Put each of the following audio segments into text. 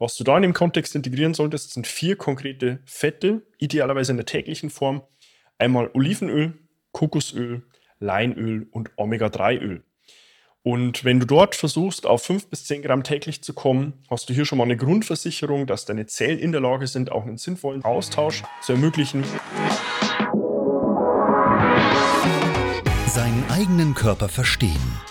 Was du da in dem Kontext integrieren solltest, sind vier konkrete Fette, idealerweise in der täglichen Form. Einmal Olivenöl, Kokosöl, Leinöl und Omega-3-Öl. Und wenn du dort versuchst, auf 5 bis 10 Gramm täglich zu kommen, hast du hier schon mal eine Grundversicherung, dass deine Zellen in der Lage sind, auch einen sinnvollen Austausch zu ermöglichen. Seinen eigenen Körper verstehen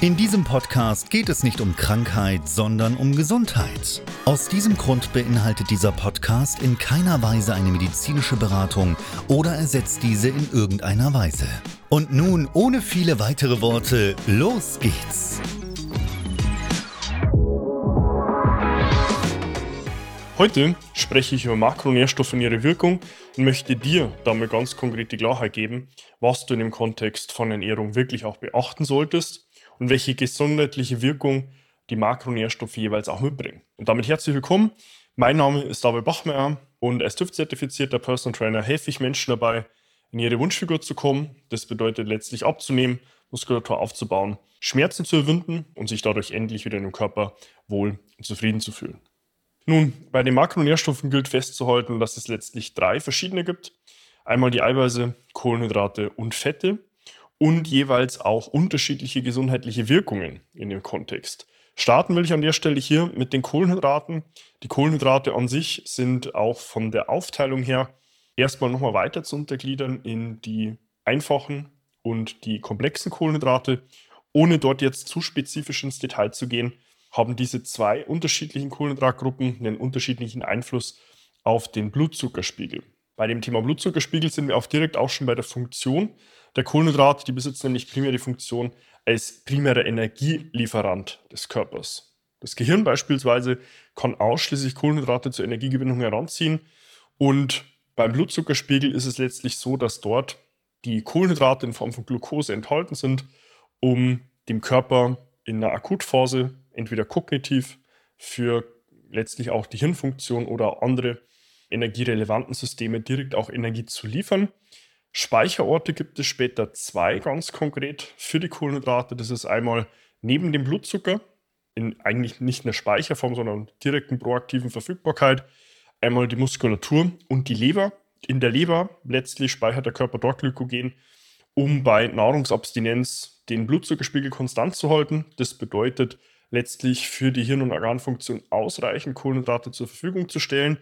In diesem Podcast geht es nicht um Krankheit, sondern um Gesundheit. Aus diesem Grund beinhaltet dieser Podcast in keiner Weise eine medizinische Beratung oder ersetzt diese in irgendeiner Weise. Und nun, ohne viele weitere Worte, los geht's! Heute spreche ich über Makronährstoffe und ihre Wirkung und möchte dir damit ganz konkrete Klarheit geben, was du in dem Kontext von Ernährung wirklich auch beachten solltest und welche gesundheitliche Wirkung die Makronährstoffe jeweils auch mitbringen. Und damit herzlich willkommen. Mein Name ist David Bachmeier und als TÜV-zertifizierter Personal Trainer helfe ich Menschen dabei, in ihre Wunschfigur zu kommen. Das bedeutet letztlich abzunehmen, Muskulatur aufzubauen, Schmerzen zu überwinden und sich dadurch endlich wieder in dem Körper wohl und zufrieden zu fühlen. Nun, bei den Makronährstoffen gilt festzuhalten, dass es letztlich drei verschiedene gibt. Einmal die Eiweiße, Kohlenhydrate und Fette und jeweils auch unterschiedliche gesundheitliche Wirkungen in dem Kontext. Starten will ich an der Stelle hier mit den Kohlenhydraten. Die Kohlenhydrate an sich sind auch von der Aufteilung her erstmal nochmal weiter zu untergliedern in die einfachen und die komplexen Kohlenhydrate. Ohne dort jetzt zu spezifisch ins Detail zu gehen, haben diese zwei unterschiedlichen Kohlenhydratgruppen einen unterschiedlichen Einfluss auf den Blutzuckerspiegel. Bei dem Thema Blutzuckerspiegel sind wir auch direkt auch schon bei der Funktion der Kohlenhydrate. Die besitzen nämlich primär die Funktion als primärer Energielieferant des Körpers. Das Gehirn beispielsweise kann ausschließlich Kohlenhydrate zur Energiegewinnung heranziehen und beim Blutzuckerspiegel ist es letztlich so, dass dort die Kohlenhydrate in Form von Glucose enthalten sind, um dem Körper in einer Akutphase entweder kognitiv für letztlich auch die Hirnfunktion oder andere energierelevanten Systeme direkt auch Energie zu liefern. Speicherorte gibt es später zwei ganz konkret für die Kohlenhydrate. Das ist einmal neben dem Blutzucker, in eigentlich nicht in der Speicherform, sondern direkten proaktiven Verfügbarkeit, einmal die Muskulatur und die Leber. In der Leber letztlich speichert der Körper dort Glykogen, um bei Nahrungsabstinenz den Blutzuckerspiegel konstant zu halten. Das bedeutet letztlich für die Hirn- und Organfunktion ausreichend Kohlenhydrate zur Verfügung zu stellen.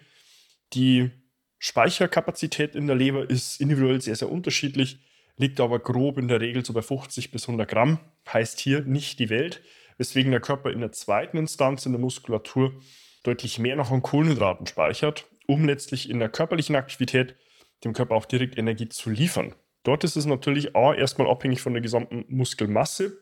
Die Speicherkapazität in der Leber ist individuell sehr, sehr unterschiedlich, liegt aber grob in der Regel so bei 50 bis 100 Gramm. Heißt hier nicht die Welt, weswegen der Körper in der zweiten Instanz in der Muskulatur deutlich mehr noch an Kohlenhydraten speichert, um letztlich in der körperlichen Aktivität dem Körper auch direkt Energie zu liefern. Dort ist es natürlich A, erstmal abhängig von der gesamten Muskelmasse,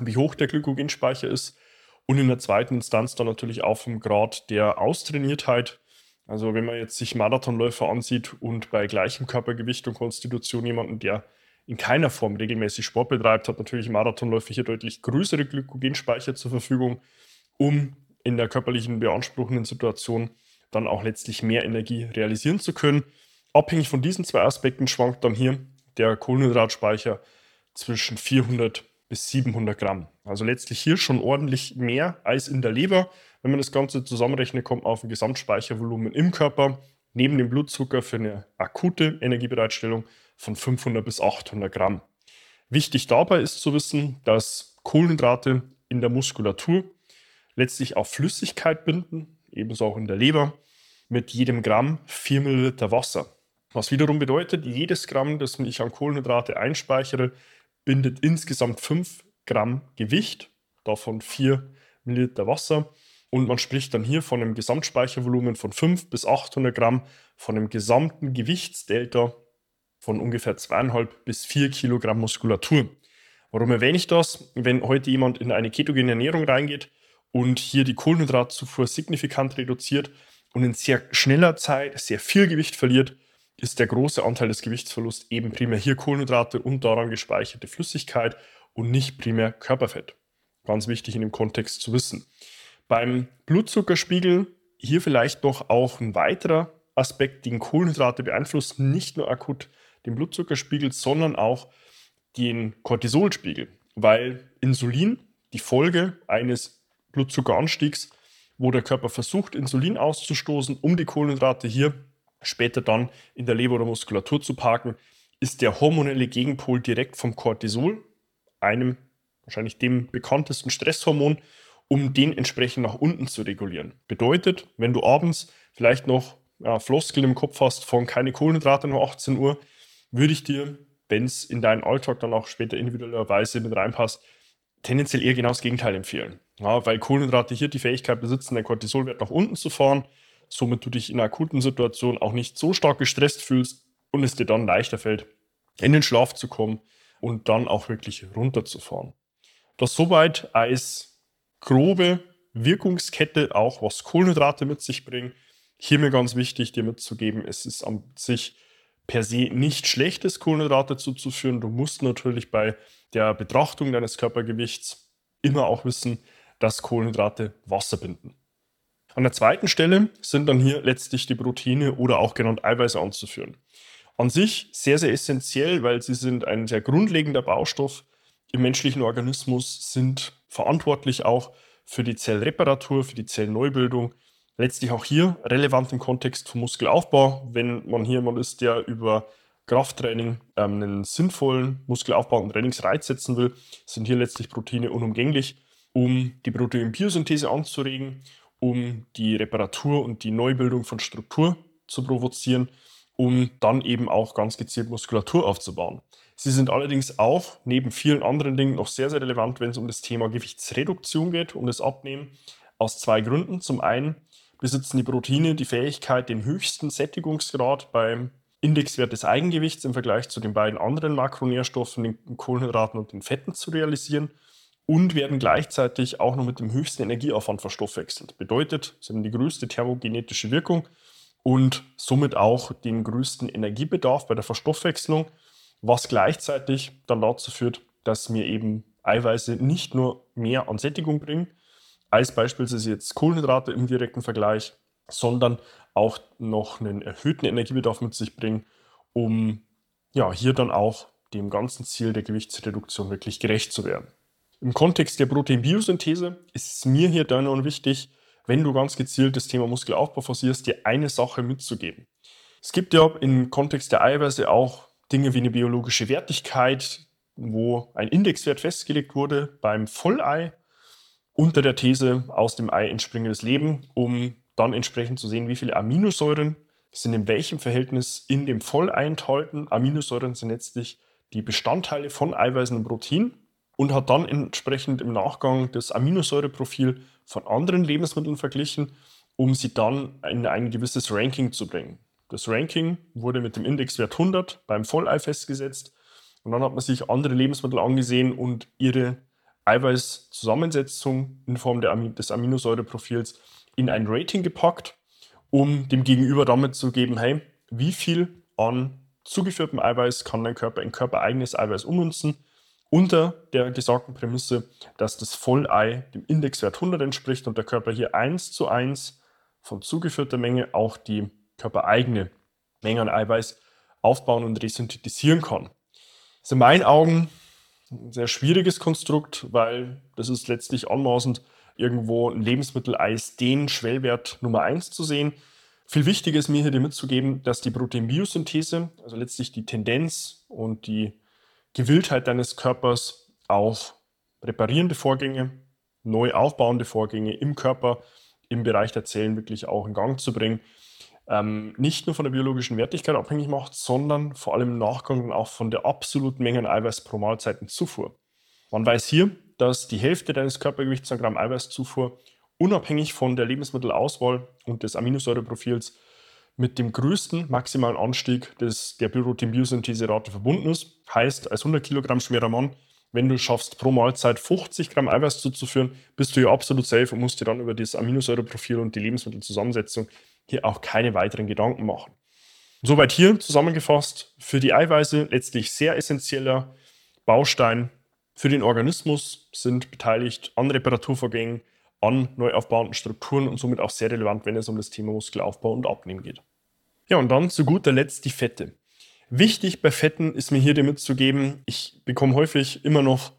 wie hoch der Glykogenspeicher ist, und in der zweiten Instanz dann natürlich auch vom Grad der Austrainiertheit. Also wenn man jetzt sich Marathonläufer ansieht und bei gleichem Körpergewicht und Konstitution jemanden, der in keiner Form regelmäßig Sport betreibt, hat natürlich Marathonläufer hier deutlich größere Glykogenspeicher zur Verfügung, um in der körperlichen beanspruchenden Situation dann auch letztlich mehr Energie realisieren zu können. Abhängig von diesen zwei Aspekten schwankt dann hier der Kohlenhydratspeicher zwischen 400 bis 700 Gramm. Also letztlich hier schon ordentlich mehr als in der Leber. Wenn man das Ganze zusammenrechnet, kommt man auf ein Gesamtspeichervolumen im Körper neben dem Blutzucker für eine akute Energiebereitstellung von 500 bis 800 Gramm. Wichtig dabei ist zu wissen, dass Kohlenhydrate in der Muskulatur letztlich auch Flüssigkeit binden, ebenso auch in der Leber, mit jedem Gramm 4 Milliliter Wasser. Was wiederum bedeutet, jedes Gramm, das ich an Kohlenhydrate einspeichere, bindet insgesamt 5 Gramm Gewicht, davon 4 Milliliter Wasser. Und man spricht dann hier von einem Gesamtspeichervolumen von 5 bis 800 Gramm, von einem gesamten Gewichtsdelta von ungefähr 2,5 bis 4 Kilogramm Muskulatur. Warum erwähne ich das? Wenn heute jemand in eine ketogene Ernährung reingeht und hier die Kohlenhydratzufuhr signifikant reduziert und in sehr schneller Zeit sehr viel Gewicht verliert, ist der große Anteil des Gewichtsverlusts eben primär hier Kohlenhydrate und daran gespeicherte Flüssigkeit und nicht primär Körperfett. Ganz wichtig in dem Kontext zu wissen. Beim Blutzuckerspiegel hier vielleicht noch auch ein weiterer Aspekt, den Kohlenhydrate beeinflussen, nicht nur akut den Blutzuckerspiegel, sondern auch den Cortisolspiegel, weil Insulin die Folge eines Blutzuckeranstiegs, wo der Körper versucht, Insulin auszustoßen, um die Kohlenhydrate hier später dann in der Leber oder Muskulatur zu parken, ist der hormonelle Gegenpol direkt vom Cortisol, einem wahrscheinlich dem bekanntesten Stresshormon, um den entsprechend nach unten zu regulieren. Bedeutet, wenn du abends vielleicht noch ja, Floskeln im Kopf hast von keine Kohlenhydrate nach 18 Uhr, würde ich dir, wenn es in deinen Alltag dann auch später individuellerweise mit reinpasst, tendenziell eher genau das Gegenteil empfehlen. Ja, weil Kohlenhydrate hier die Fähigkeit besitzen, den Cortisolwert nach unten zu fahren, somit du dich in akuten Situation auch nicht so stark gestresst fühlst und es dir dann leichter fällt, in den Schlaf zu kommen und dann auch wirklich runterzufahren. Das soweit als grobe Wirkungskette auch, was Kohlenhydrate mit sich bringen. Hier mir ganz wichtig, dir mitzugeben, es ist an sich per se nicht schlechtes Kohlenhydrate zuzuführen. Du musst natürlich bei der Betrachtung deines Körpergewichts immer auch wissen, dass Kohlenhydrate Wasser binden. An der zweiten Stelle sind dann hier letztlich die Proteine oder auch genannt Eiweiße anzuführen. An sich sehr, sehr essentiell, weil sie sind ein sehr grundlegender Baustoff. Im menschlichen Organismus, sind verantwortlich auch für die Zellreparatur, für die Zellneubildung, letztlich auch hier relevant im Kontext vom Muskelaufbau, wenn man hier jemand ist, der über Krafttraining ähm, einen sinnvollen Muskelaufbau und Trainingsreiz setzen will, sind hier letztlich Proteine unumgänglich, um die Proteinbiosynthese anzuregen, um die Reparatur und die Neubildung von Struktur zu provozieren, um dann eben auch ganz gezielt Muskulatur aufzubauen. Sie sind allerdings auch neben vielen anderen Dingen noch sehr, sehr relevant, wenn es um das Thema Gewichtsreduktion geht, um das Abnehmen, aus zwei Gründen. Zum einen besitzen die Proteine die Fähigkeit, den höchsten Sättigungsgrad beim Indexwert des Eigengewichts im Vergleich zu den beiden anderen Makronährstoffen, den Kohlenhydraten und den Fetten zu realisieren und werden gleichzeitig auch noch mit dem höchsten Energieaufwand verstoffwechselt. Bedeutet, sie haben die größte thermogenetische Wirkung und somit auch den größten Energiebedarf bei der Verstoffwechslung, was gleichzeitig dann dazu führt, dass mir eben Eiweiße nicht nur mehr an Sättigung bringen, als beispielsweise jetzt Kohlenhydrate im direkten Vergleich, sondern auch noch einen erhöhten Energiebedarf mit sich bringen, um ja, hier dann auch dem ganzen Ziel der Gewichtsreduktion wirklich gerecht zu werden. Im Kontext der Proteinbiosynthese ist es mir hier dann noch wichtig, wenn du ganz gezielt das Thema Muskelaufbau forcierst, dir eine Sache mitzugeben. Es gibt ja im Kontext der Eiweiße auch Dinge wie eine biologische Wertigkeit, wo ein Indexwert festgelegt wurde beim Vollei unter der These aus dem Ei entspringendes Leben, um dann entsprechend zu sehen, wie viele Aminosäuren sind in welchem Verhältnis in dem Vollei enthalten. Aminosäuren sind letztlich die Bestandteile von Eiweißen und Protein und hat dann entsprechend im Nachgang das Aminosäureprofil von anderen Lebensmitteln verglichen, um sie dann in ein gewisses Ranking zu bringen. Das Ranking wurde mit dem Indexwert 100 beim Vollei festgesetzt und dann hat man sich andere Lebensmittel angesehen und ihre Eiweißzusammensetzung in Form des Aminosäureprofils in ein Rating gepackt, um dem Gegenüber damit zu geben, hey, wie viel an zugeführtem Eiweiß kann dein Körper in körpereigenes Eiweiß ummünzen, unter der gesagten Prämisse, dass das Vollei dem Indexwert 100 entspricht und der Körper hier 1 zu 1 von zugeführter Menge auch die körpereigene Menge an Eiweiß aufbauen und resynthetisieren kann. Das ist in meinen Augen ein sehr schwieriges Konstrukt, weil das ist letztlich anmaßend, irgendwo ein Lebensmittel als den Schwellwert Nummer 1 zu sehen. Viel wichtiger ist mir hier mitzugeben, dass die Proteinbiosynthese, also letztlich die Tendenz und die Gewilltheit deines Körpers auf reparierende Vorgänge, neu aufbauende Vorgänge im Körper, im Bereich der Zellen wirklich auch in Gang zu bringen, ähm, nicht nur von der biologischen Wertigkeit abhängig macht, sondern vor allem im Nachgang auch von der absoluten Menge an Eiweiß pro Mahlzeitenzufuhr. Man weiß hier, dass die Hälfte deines Körpergewichts an Gramm Eiweißzufuhr unabhängig von der Lebensmittelauswahl und des Aminosäureprofils mit dem größten maximalen Anstieg des, der Protein-Biosynthese-Rate verbunden ist. Heißt, als 100 Kilogramm schwerer Mann, wenn du schaffst, pro Mahlzeit 50 Gramm Eiweiß zuzuführen, bist du ja absolut safe und musst dir dann über das Aminosäureprofil und die Lebensmittelzusammensetzung hier auch keine weiteren Gedanken machen. Soweit hier zusammengefasst für die Eiweiße letztlich sehr essentieller Baustein für den Organismus sind beteiligt an Reparaturvorgängen, an neu aufbauenden Strukturen und somit auch sehr relevant, wenn es um das Thema Muskelaufbau und Abnehmen geht. Ja, und dann zu guter Letzt die Fette. Wichtig bei Fetten ist mir hier dir mitzugeben, ich bekomme häufig immer noch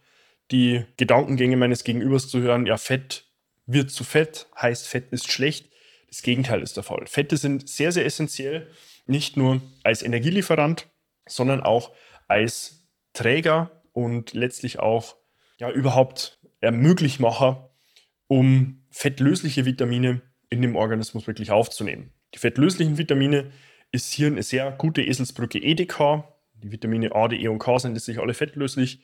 die Gedankengänge meines Gegenübers zu hören, ja, Fett wird zu fett, heißt Fett ist schlecht. Das Gegenteil ist der Fall. Fette sind sehr, sehr essentiell, nicht nur als Energielieferant, sondern auch als Träger und letztlich auch ja, überhaupt Ermöglichmacher, um fettlösliche Vitamine in dem Organismus wirklich aufzunehmen. Die fettlöslichen Vitamine ist hier eine sehr gute Eselsbrücke EDK. Die Vitamine A, D, E und K sind letztlich alle fettlöslich.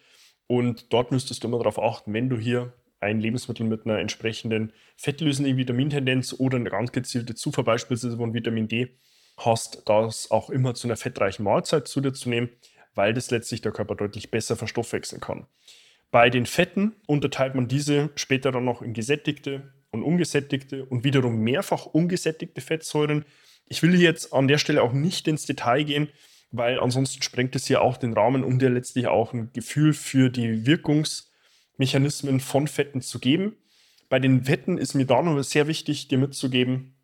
Und dort müsstest du immer darauf achten, wenn du hier ein Lebensmittel mit einer entsprechenden fettlösenden Vitamintendenz oder eine ganz gezielte Zufuhr beispielsweise von Vitamin D hast, das auch immer zu einer fettreichen Mahlzeit zu dir zu nehmen, weil das letztlich der Körper deutlich besser verstoffwechseln kann. Bei den Fetten unterteilt man diese später dann noch in gesättigte und ungesättigte und wiederum mehrfach ungesättigte Fettsäuren. Ich will jetzt an der Stelle auch nicht ins Detail gehen, weil ansonsten sprengt es hier auch den Rahmen, um dir letztlich auch ein Gefühl für die Wirkungs- Mechanismen von Fetten zu geben. Bei den Fetten ist mir da noch sehr wichtig, dir mitzugeben,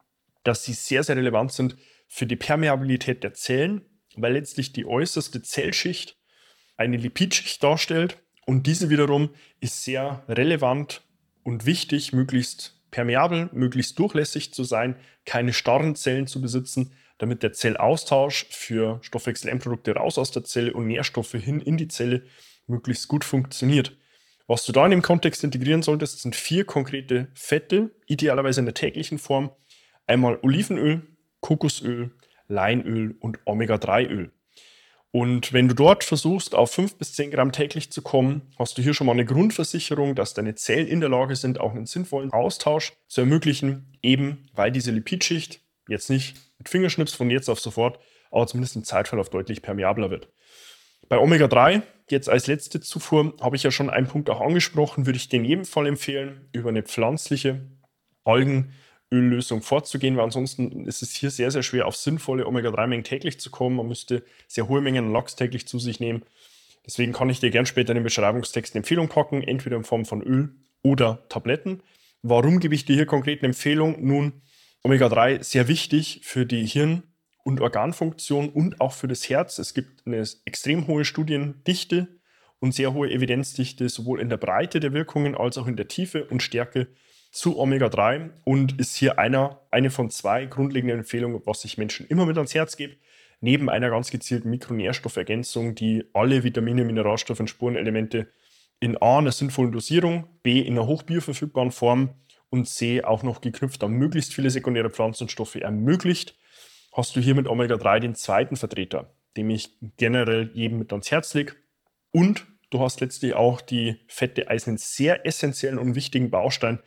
dass sie sehr, sehr relevant sind für die Permeabilität der Zellen, weil letztlich die äußerste Zellschicht eine Lipidschicht darstellt und diese wiederum ist sehr relevant und wichtig, möglichst permeabel, möglichst durchlässig zu sein, keine starren Zellen zu besitzen, damit der Zellaustausch für Stoffwechsel-Endprodukte raus aus der Zelle und Nährstoffe hin in die Zelle möglichst gut funktioniert. Was du da in dem Kontext integrieren solltest, sind vier konkrete Fette, idealerweise in der täglichen Form. Einmal Olivenöl, Kokosöl, Leinöl und Omega-3-Öl. Und wenn du dort versuchst, auf 5 bis 10 Gramm täglich zu kommen, hast du hier schon mal eine Grundversicherung, dass deine Zellen in der Lage sind, auch einen sinnvollen Austausch zu ermöglichen, eben weil diese Lipidschicht jetzt nicht mit Fingerschnips von jetzt auf sofort, aber zumindest im Zeitverlauf deutlich permeabler wird. Bei Omega-3, jetzt als letzte Zufuhr, habe ich ja schon einen Punkt auch angesprochen, würde ich in jedem Fall empfehlen, über eine pflanzliche Algenöllösung vorzugehen, weil ansonsten ist es hier sehr, sehr schwer, auf sinnvolle Omega-3-Mengen täglich zu kommen. Man müsste sehr hohe Mengen Lachs täglich zu sich nehmen. Deswegen kann ich dir gern später in den Beschreibungstext eine Empfehlung packen, entweder in Form von Öl oder Tabletten. Warum gebe ich dir hier konkret eine Empfehlung? Nun, Omega-3 sehr wichtig für die Hirn- und Organfunktion und auch für das Herz. Es gibt eine extrem hohe Studiendichte und sehr hohe Evidenzdichte, sowohl in der Breite der Wirkungen als auch in der Tiefe und Stärke zu Omega-3 und ist hier einer, eine von zwei grundlegenden Empfehlungen, was ich Menschen immer mit ans Herz gebe. Neben einer ganz gezielten Mikronährstoffergänzung, die alle Vitamine, Mineralstoffe und Spurenelemente in A einer sinnvollen Dosierung, B in einer hochbioverfügbaren Form und C auch noch geknüpft an möglichst viele sekundäre Pflanzenstoffe ermöglicht hast du hier mit Omega-3 den zweiten Vertreter, dem ich generell jedem mit ans Herz lege. Und du hast letztlich auch die Fette als einen sehr essentiellen und wichtigen Baustein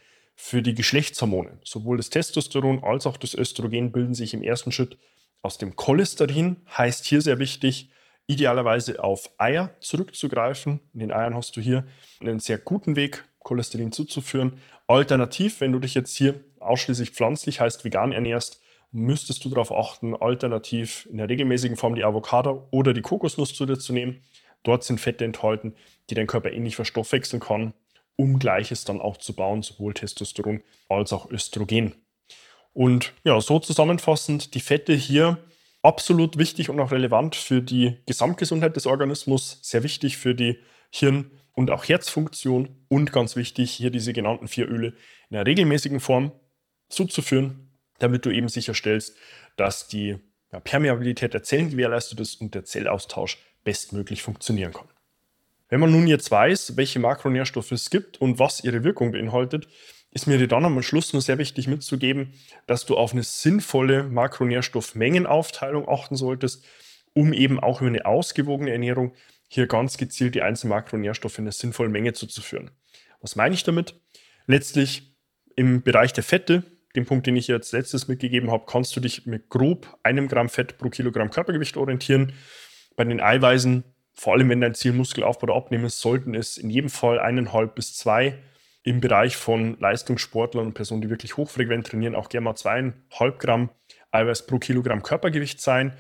für die Geschlechtshormone. Sowohl das Testosteron als auch das Östrogen bilden sich im ersten Schritt aus dem Cholesterin. Heißt hier sehr wichtig, idealerweise auf Eier zurückzugreifen. In den Eiern hast du hier einen sehr guten Weg, Cholesterin zuzuführen. Alternativ, wenn du dich jetzt hier ausschließlich pflanzlich, heißt vegan ernährst, müsstest du darauf achten, alternativ in der regelmäßigen Form die Avocado oder die Kokosnuss zu dir zu nehmen. Dort sind Fette enthalten, die dein Körper ähnlich verstoffwechseln kann, um Gleiches dann auch zu bauen, sowohl Testosteron als auch Östrogen. Und ja, so zusammenfassend, die Fette hier absolut wichtig und auch relevant für die Gesamtgesundheit des Organismus, sehr wichtig für die Hirn- und auch Herzfunktion und ganz wichtig, hier diese genannten vier Öle in einer regelmäßigen Form zuzuführen, damit du eben sicherstellst, dass die ja, Permeabilität der Zellen gewährleistet ist und der Zellaustausch bestmöglich funktionieren kann. Wenn man nun jetzt weiß, welche Makronährstoffe es gibt und was ihre Wirkung beinhaltet, ist mir dann am Schluss nur sehr wichtig mitzugeben, dass du auf eine sinnvolle Makronährstoffmengenaufteilung achten solltest, um eben auch über eine ausgewogene Ernährung hier ganz gezielt die einzelnen Makronährstoffe in einer sinnvollen Menge zuzuführen. Was meine ich damit? Letztlich im Bereich der Fette, den Punkt, den ich jetzt letztes mitgegeben habe, kannst du dich mit grob einem Gramm Fett pro Kilogramm Körpergewicht orientieren. Bei den Eiweißen, vor allem wenn dein Ziel Muskelaufbau oder Abnehmen ist, sollten es in jedem Fall eineinhalb bis zwei im Bereich von Leistungssportlern und Personen, die wirklich hochfrequent trainieren, auch gerne mal zweieinhalb Gramm Eiweiß pro Kilogramm Körpergewicht sein.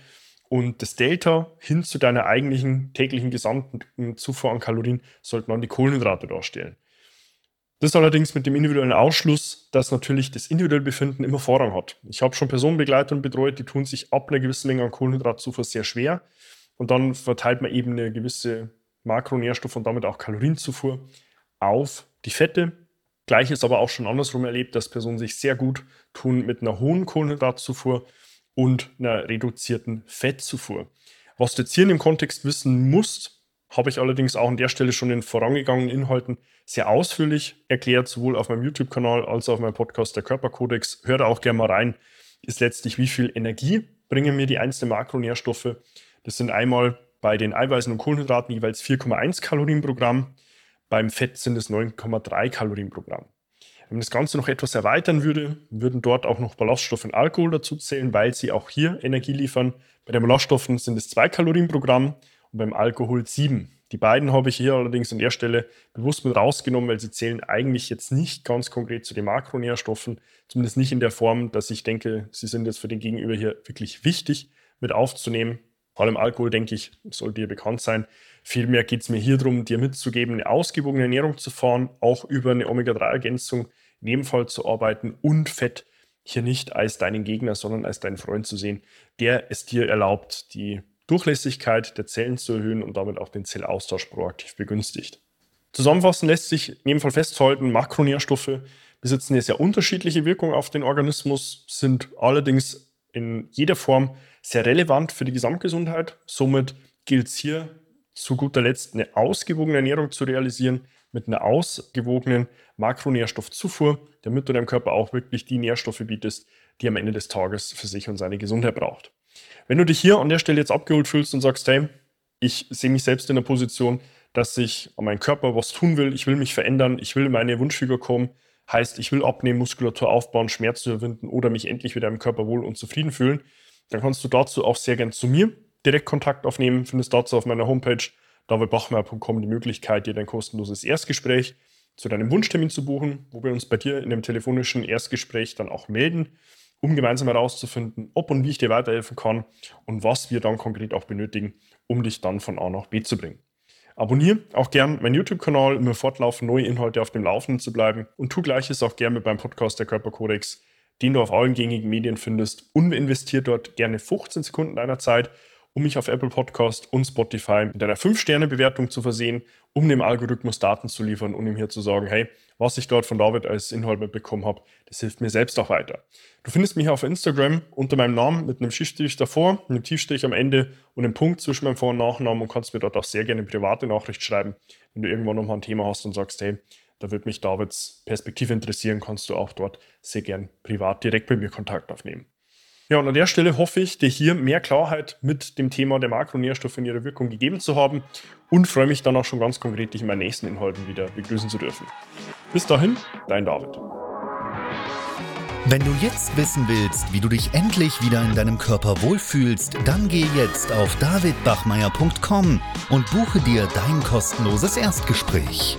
Und das Delta hin zu deiner eigentlichen täglichen gesamten Zufuhr an Kalorien sollten dann die Kohlenhydrate darstellen. Das allerdings mit dem individuellen Ausschluss, dass natürlich das individuelle Befinden immer Vorrang hat. Ich habe schon Personenbegleitungen betreut, die tun sich ab einer gewissen Menge an Kohlenhydratzufuhr sehr schwer. Und dann verteilt man eben eine gewisse Makronährstoff- und damit auch Kalorienzufuhr auf die Fette. Gleiches aber auch schon andersrum erlebt, dass Personen sich sehr gut tun mit einer hohen Kohlenhydratzufuhr und einer reduzierten Fettzufuhr. Was du jetzt hier in dem Kontext wissen musst, habe ich allerdings auch an der Stelle schon in vorangegangenen Inhalten sehr ausführlich erklärt, sowohl auf meinem YouTube-Kanal als auch auf meinem Podcast Der Körperkodex. Hör da auch gerne mal rein. Ist letztlich, wie viel Energie bringen mir die einzelnen Makronährstoffe. Das sind einmal bei den Eiweißen und Kohlenhydraten jeweils 4,1 Kalorien pro Gramm. Beim Fett sind es 9,3 Kalorien pro Gramm. Wenn man das Ganze noch etwas erweitern würde, würden dort auch noch Ballaststoffe und Alkohol dazu zählen, weil sie auch hier Energie liefern. Bei den Ballaststoffen sind es 2 Kalorien pro Gramm und beim Alkohol 7. Die beiden habe ich hier allerdings an der Stelle bewusst mit rausgenommen, weil sie zählen eigentlich jetzt nicht ganz konkret zu den Makronährstoffen, zumindest nicht in der Form, dass ich denke, sie sind jetzt für den Gegenüber hier wirklich wichtig mit aufzunehmen. Allem Alkohol, denke ich, sollte dir bekannt sein. Vielmehr geht es mir hier darum, dir mitzugeben, eine ausgewogene Ernährung zu fahren, auch über eine Omega-3-Ergänzung in jedem Fall zu arbeiten und Fett hier nicht als deinen Gegner, sondern als deinen Freund zu sehen, der es dir erlaubt, die Durchlässigkeit der Zellen zu erhöhen und damit auch den Zellaustausch proaktiv begünstigt. Zusammenfassend lässt sich in jedem Fall festhalten, Makronährstoffe besitzen eine sehr unterschiedliche Wirkung auf den Organismus, sind allerdings in jeder Form sehr relevant für die Gesamtgesundheit. Somit gilt es hier zu guter Letzt eine ausgewogene Ernährung zu realisieren mit einer ausgewogenen Makronährstoffzufuhr, damit du deinem Körper auch wirklich die Nährstoffe bietest, die am Ende des Tages für sich und seine Gesundheit braucht. Wenn du dich hier an der Stelle jetzt abgeholt fühlst und sagst, hey, ich sehe mich selbst in der Position, dass ich an meinem Körper was tun will, ich will mich verändern, ich will in meine Wunschfigur kommen, heißt, ich will abnehmen, Muskulatur aufbauen, Schmerzen überwinden oder mich endlich wieder im Körper wohl und zufrieden fühlen, dann kannst du dazu auch sehr gern zu mir direkt Kontakt aufnehmen. Findest dazu auf meiner Homepage davidbachmeier.com die Möglichkeit, dir dein kostenloses Erstgespräch zu deinem Wunschtermin zu buchen, wo wir uns bei dir in dem telefonischen Erstgespräch dann auch melden, um gemeinsam herauszufinden, ob und wie ich dir weiterhelfen kann und was wir dann konkret auch benötigen, um dich dann von A nach B zu bringen. Abonniere auch gern meinen YouTube-Kanal, um mir fortlaufend neue Inhalte auf dem Laufenden zu bleiben und tu gleiches auch gerne mit meinem Podcast Der Körperkodex, den du auf allen gängigen Medien findest und investiere dort gerne 15 Sekunden deiner Zeit um mich auf Apple Podcast und Spotify mit einer 5-Sterne-Bewertung zu versehen, um dem Algorithmus Daten zu liefern und ihm hier zu sagen, hey, was ich dort von David als Inhalt mitbekommen habe, das hilft mir selbst auch weiter. Du findest mich auf Instagram unter meinem Namen mit einem Schichtstrich davor, einem Tiefstrich am Ende und einem Punkt zwischen meinem Vor- und Nachnamen und kannst mir dort auch sehr gerne eine private Nachricht schreiben, wenn du irgendwann nochmal ein Thema hast und sagst, hey, da wird mich Davids Perspektive interessieren, kannst du auch dort sehr gern privat direkt mit mir Kontakt aufnehmen. Ja, und an der Stelle hoffe ich, dir hier mehr Klarheit mit dem Thema der Makronährstoffe und ihrer Wirkung gegeben zu haben und freue mich dann auch schon ganz konkret, dich in meinen nächsten Inhalten wieder begrüßen zu dürfen. Bis dahin, dein David. Wenn du jetzt wissen willst, wie du dich endlich wieder in deinem Körper wohlfühlst, dann geh jetzt auf davidbachmeier.com und buche dir dein kostenloses Erstgespräch.